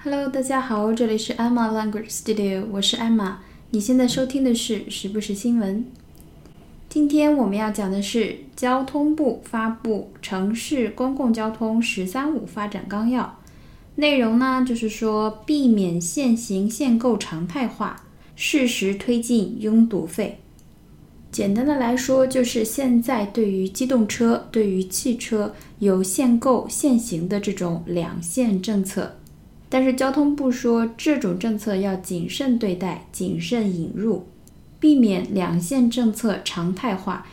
Hello，大家好，这里是 Emma Language Studio，我是 Emma。你现在收听的是时不时新闻。今天我们要讲的是交通部发布《城市公共交通“十三五”发展纲要》，内容呢就是说避免限行限购常态化，适时推进拥堵费。简单的来说，就是现在对于机动车、对于汽车有限购、限行的这种两限政策。但是交通部说，这种政策要谨慎对待、谨慎引入，避免两线政策常态化。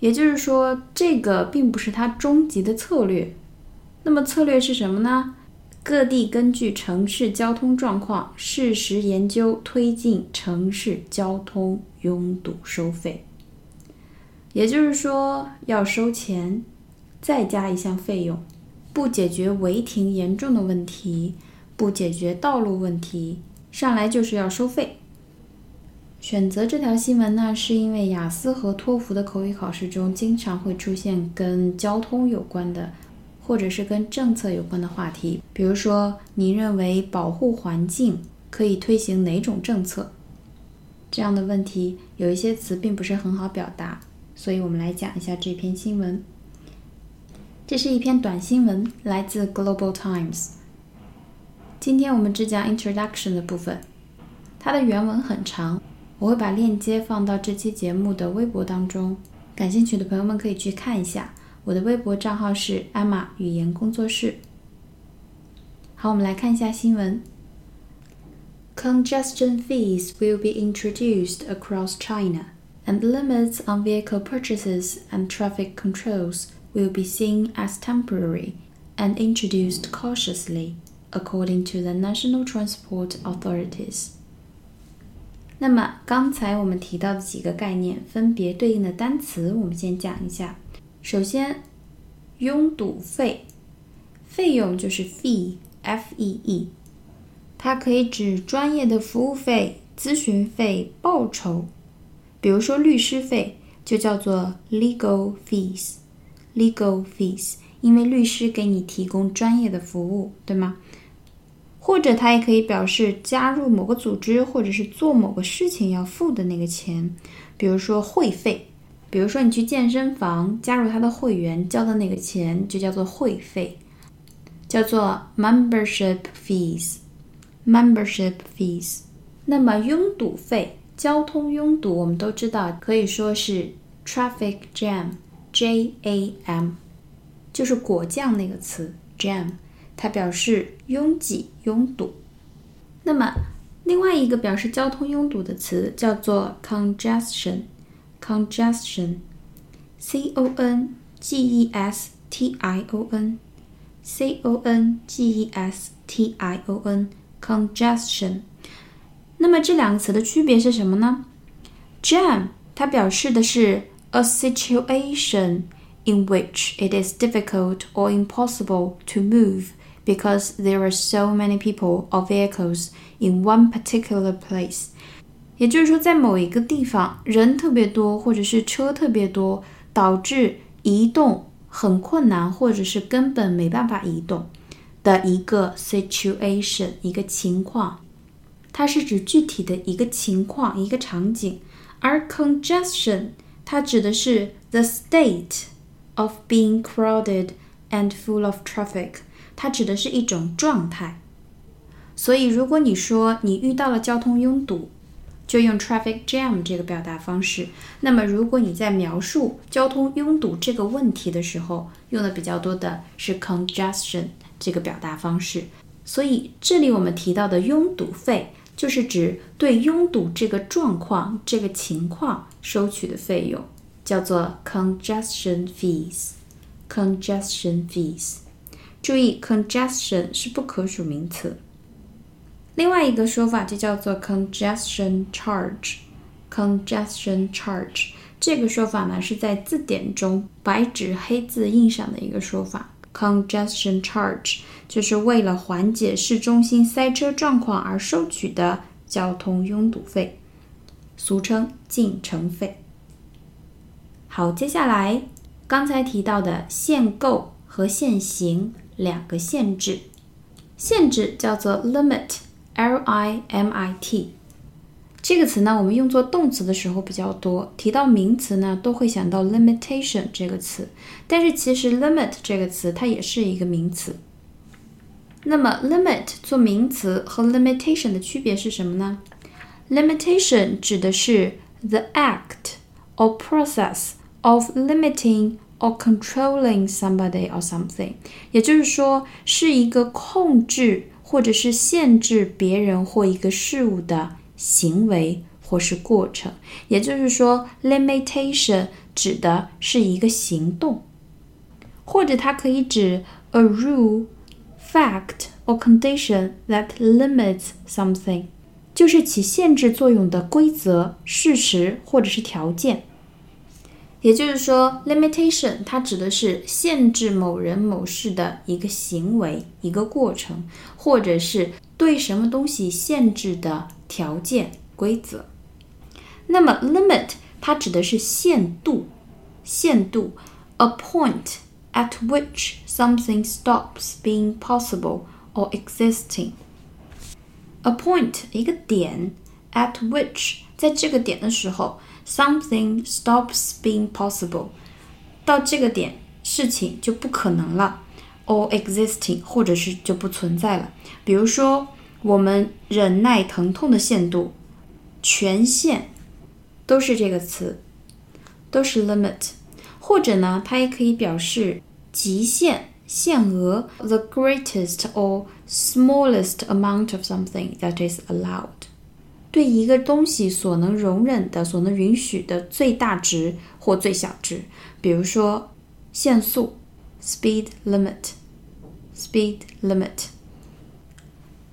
也就是说，这个并不是它终极的策略。那么策略是什么呢？各地根据城市交通状况，适时研究推进城市交通拥堵收费。也就是说，要收钱，再加一项费用，不解决违停严重的问题，不解决道路问题，上来就是要收费。选择这条新闻呢，是因为雅思和托福的口语考试中经常会出现跟交通有关的，或者是跟政策有关的话题。比如说，你认为保护环境可以推行哪种政策？这样的问题，有一些词并不是很好表达。所以我们来讲一下这篇新闻。这是一篇短新闻，来自 Global Times。今天我们只讲 Introduction 的部分，它的原文很长，我会把链接放到这期节目的微博当中，感兴趣的朋友们可以去看一下。我的微博账号是 Emma 语言工作室。好，我们来看一下新闻。Congestion fees will be introduced across China. and limits on vehicle purchases and traffic controls will be seen as temporary and introduced cautiously, According to the national transport authorities. 那么刚才我们提到的几个概念，分别对应的单词，我们先讲一下。首先，拥堵费，费用就是 fee，f e e，它可以指专业的服务费、咨询费、报酬。比如说律师费就叫做 legal fees，legal fees，因为律师给你提供专业的服务，对吗？或者它也可以表示加入某个组织或者是做某个事情要付的那个钱，比如说会费，比如说你去健身房加入他的会员交的那个钱就叫做会费，叫做 membership fees，membership fees。那么拥堵费。交通拥堵，我们都知道可以说是 traffic jam，J A M，就是果酱那个词 jam，它表示拥挤、拥堵。那么另外一个表示交通拥堵的词叫做 congestion，congestion，C O N G E S T I O N，C O N G E S T I O N，congestion。那么这两个词的区别是什么呢？Jam 它表示的是 a situation in which it is difficult or impossible to move because there are so many people or vehicles in one particular place。也就是说，在某一个地方人特别多，或者是车特别多，导致移动很困难，或者是根本没办法移动的一个 situation，一个情况。它是指具体的一个情况、一个场景，而 congestion 它指的是 the state of being crowded and full of traffic， 它指的是一种状态。所以，如果你说你遇到了交通拥堵，就用 traffic jam 这个表达方式。那么，如果你在描述交通拥堵这个问题的时候，用的比较多的是 congestion 这个表达方式。所以，这里我们提到的拥堵费。就是指对拥堵这个状况、这个情况收取的费用，叫做 congestion fees。congestion fees，注意 congestion 是不可数名词。另外一个说法就叫做 congestion charge。congestion charge 这个说法呢是在字典中白纸黑字印上的一个说法。Congestion charge 就是为了缓解市中心塞车状况而收取的交通拥堵费，俗称进城费。好，接下来刚才提到的限购和限行两个限制，限制叫做 limit，l i m i t。这个词呢，我们用作动词的时候比较多，提到名词呢，都会想到 limitation 这个词。但是其实 limit 这个词它也是一个名词。那么 limit 做名词和 limitation 的区别是什么呢？limitation 指的是 the act or process of limiting or controlling somebody or something，也就是说是一个控制或者是限制别人或一个事物的。行为或是过程，也就是说，limitation 指的是一个行动，或者它可以指 a rule, fact or condition that limits something，就是起限制作用的规则、事实或者是条件。也就是说，limitation 它指的是限制某人某事的一个行为、一个过程，或者是对什么东西限制的。条件规则，那么 limit 它指的是限度，限度，a point at which something stops being possible or existing。a point 一个点，at which 在这个点的时候 ，something stops being possible，到这个点事情就不可能了，or existing 或者是就不存在了，比如说。我们忍耐疼痛的限度，权限都是这个词，都是 limit，或者呢，它也可以表示极限、限额，the greatest or smallest amount of something that is allowed， 对一个东西所能容忍的、所能允许的最大值或最小值。比如说限速，speed limit，speed limit。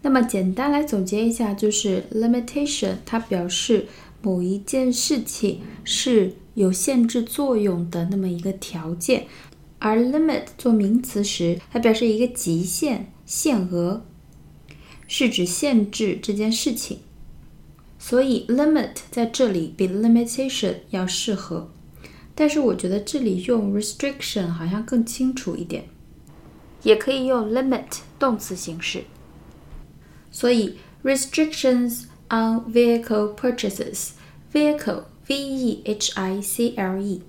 那么简单来总结一下，就是 limitation 它表示某一件事情是有限制作用的那么一个条件，而 limit 做名词时，它表示一个极限、限额，是指限制这件事情。所以 limit 在这里比 limitation 要适合，但是我觉得这里用 restriction 好像更清楚一点，也可以用 limit 动词形式。所以，restrictions on vehicle purchases，vehicle v e h i c l e，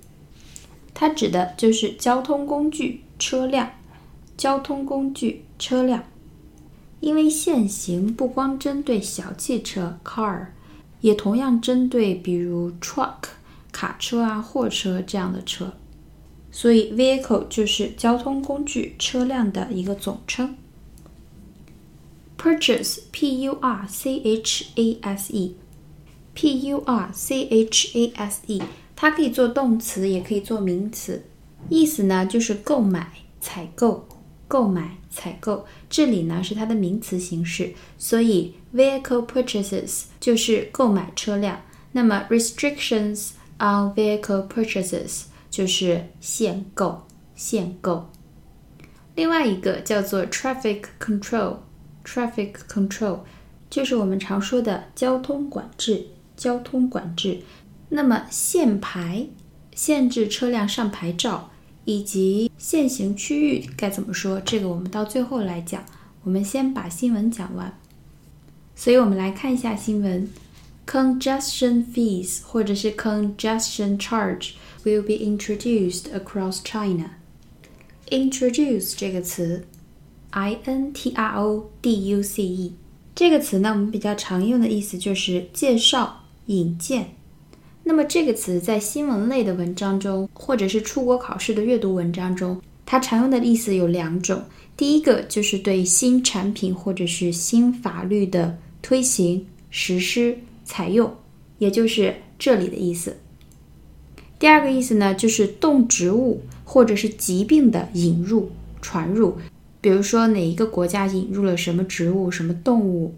它指的就是交通工具、车辆。交通工具、车辆，因为限行不光针对小汽车 car，也同样针对比如 truck 卡车啊、货车这样的车，所以 vehicle 就是交通工具、车辆的一个总称。Purchase, P-U-R-C-H-A-S-E，P-U-R-C-H-A-S-E，它可以做动词，也可以做名词，意思呢就是购买、采购、购买、采购。这里呢是它的名词形式，所以 vehicle purchases 就是购买车辆。那么 restrictions on vehicle purchases 就是限购、限购。另外一个叫做 traffic control。Traffic control 就是我们常说的交通管制。交通管制，那么限牌、限制车辆上牌照以及限行区域该怎么说？这个我们到最后来讲。我们先把新闻讲完。所以我们来看一下新闻：Congestion fees 或者是 congestion charge will be introduced across China。Introduce 这个词。I N T R O D U C E 这个词呢，我们比较常用的意思就是介绍、引荐。那么这个词在新闻类的文章中，或者是出国考试的阅读文章中，它常用的意思有两种。第一个就是对新产品或者是新法律的推行、实施、采用，也就是这里的意思。第二个意思呢，就是动植物或者是疾病的引入、传入。比如说，哪一个国家引入了什么植物、什么动物，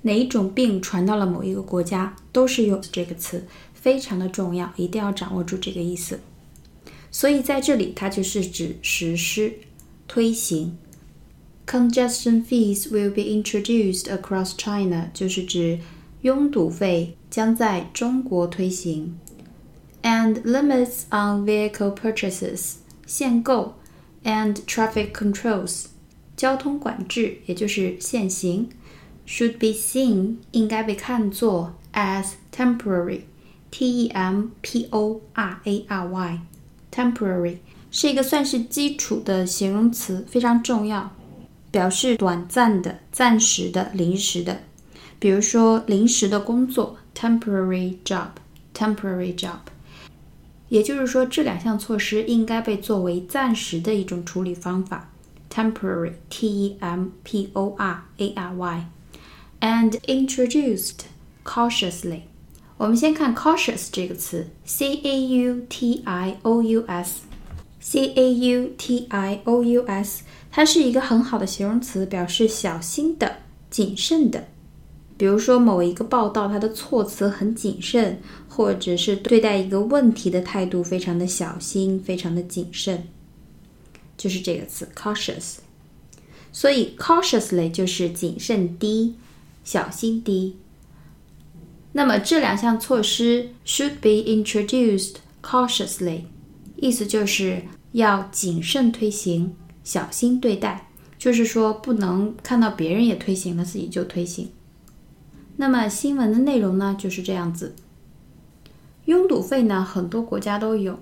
哪一种病传到了某一个国家，都是用这个词，非常的重要，一定要掌握住这个意思。所以在这里，它就是指实施、推行。Congestion fees will be introduced across China，就是指拥堵费将在中国推行。And limits on vehicle purchases，限购。and traffic controls 交通管制，也就是限行。Should be seen 应该被看作 as temporary，t e m p o r a r y，temporary 是一个算是基础的形容词，非常重要，表示短暂的、暂时的、临时的。比如说临时的工作，temporary job，temporary job。也就是说，这两项措施应该被作为暂时的一种处理方法，temporary，t e m p o r a r y，and introduced cautiously。 我们先看 cautious 这个词，c a u t i o u s，c a u t i o u s，它是一个很好的形容词，表示小心的、谨慎的。比如说某一个报道，它的措辞很谨慎，或者是对待一个问题的态度非常的小心，非常的谨慎，就是这个词 cautious。所以 cautiously 就是谨慎滴，小心滴。那么这两项措施 should be introduced cautiously，意思就是要谨慎推行，小心对待，就是说不能看到别人也推行了，自己就推行。那么新闻的内容呢，就是这样子。拥堵费呢，很多国家都有。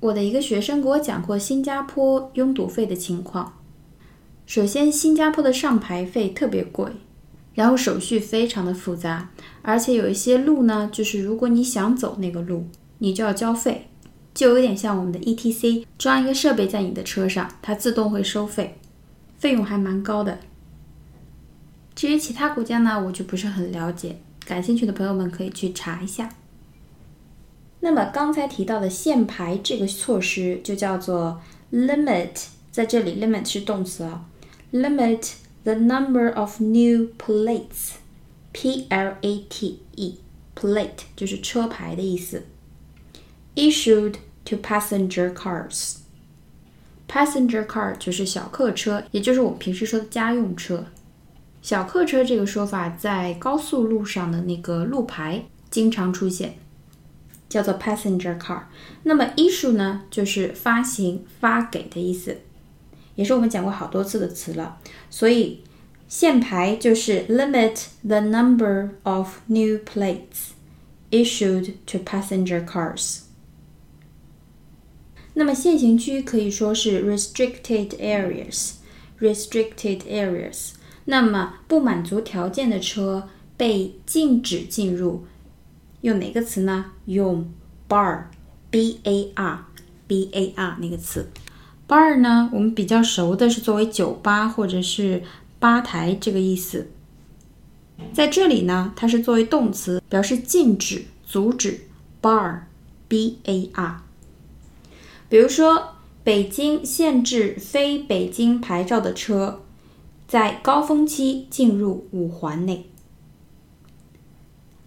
我的一个学生给我讲过新加坡拥堵费的情况。首先，新加坡的上牌费特别贵，然后手续非常的复杂，而且有一些路呢，就是如果你想走那个路，你就要交费，就有点像我们的 ETC，装一个设备在你的车上，它自动会收费，费用还蛮高的。至于其他国家呢，我就不是很了解。感兴趣的朋友们可以去查一下。那么刚才提到的限牌这个措施就叫做 limit，在这里 limit 是动词啊，limit the number of new plates，p l a t e，plate 就是车牌的意思，issued to passenger cars，passenger car 就是小客车，也就是我们平时说的家用车。小客车这个说法在高速路上的那个路牌经常出现，叫做 passenger car。那么 issue 呢，就是发行、发给的意思，也是我们讲过好多次的词了。所以限牌就是 limit the number of new plates issued to passenger cars。那么限行区可以说是 restricted areas，restricted areas。那么不满足条件的车被禁止进入，用哪个词呢？用 bar，b a r，b a r 那个词。Bar 呢，我们比较熟的是作为酒吧或者是吧台这个意思。在这里呢，它是作为动词，表示禁止、阻止。bar，b a r。比如说，北京限制非北京牌照的车。在高峰期进入五环内，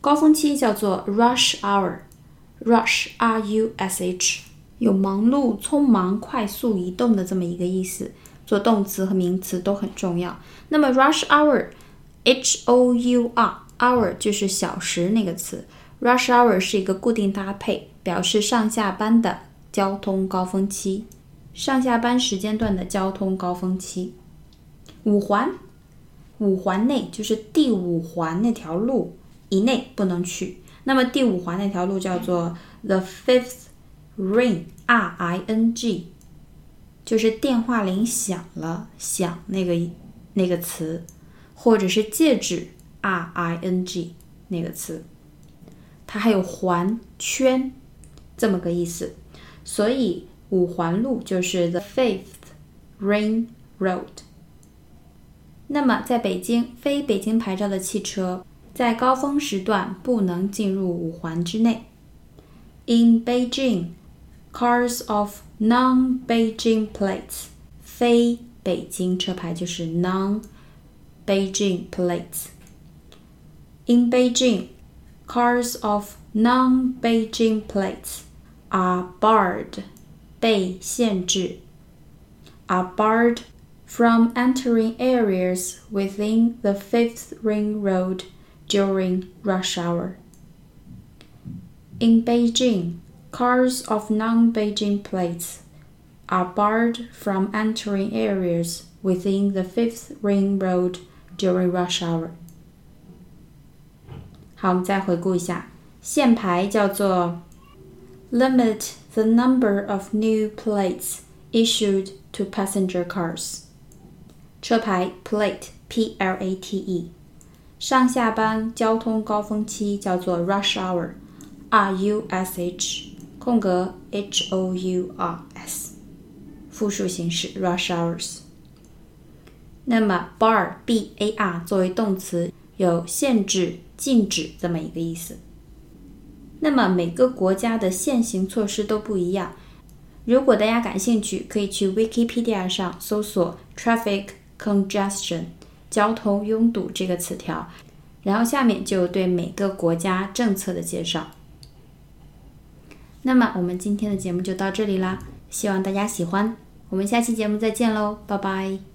高峰期叫做 rush hour，rush r u s h，有忙碌、匆忙、快速移动的这么一个意思，做动词和名词都很重要。那么 rush hour，h o u r hour 就是小时那个词，rush hour 是一个固定搭配，表示上下班的交通高峰期，上下班时间段的交通高峰期。五环，五环内就是第五环那条路以内不能去。那么第五环那条路叫做 the fifth ring，r i n g，就是电话铃响了，响那个那个词，或者是戒指 r i n g 那个词，它还有环圈这么个意思。所以五环路就是 the fifth ring road。那么，在北京，非北京牌照的汽车在高峰时段不能进入五环之内。In Beijing, cars of non-Beijing plates，非北京车牌就是 non-Beijing plates。In Beijing, cars of non-Beijing plates are barred，被限制，are barred from entering areas within the Fifth Ring Road during rush hour. In Beijing, cars of non Beijing plates are barred from entering areas within the fifth ring road during rush hour。好，我们再回顾一下，限牌叫做 limit the number of new plates issued to passenger cars。车牌 plate p l a t e。上下班交通高峰期叫做 rush hour r u s h 空格 h o u r s。复数形式 rush hours。那么 bar b a r 作为动词，有限制、禁止这么一个意思。那么每个国家的限行措施都不一样。如果大家感兴趣，可以去 Wikipedia 上搜索 traffic congestion 交通拥堵这个词条，然后下面就对每个国家政策的介绍。那么我们今天的节目就到这里啦，希望大家喜欢。我们下期节目再见喽，拜拜。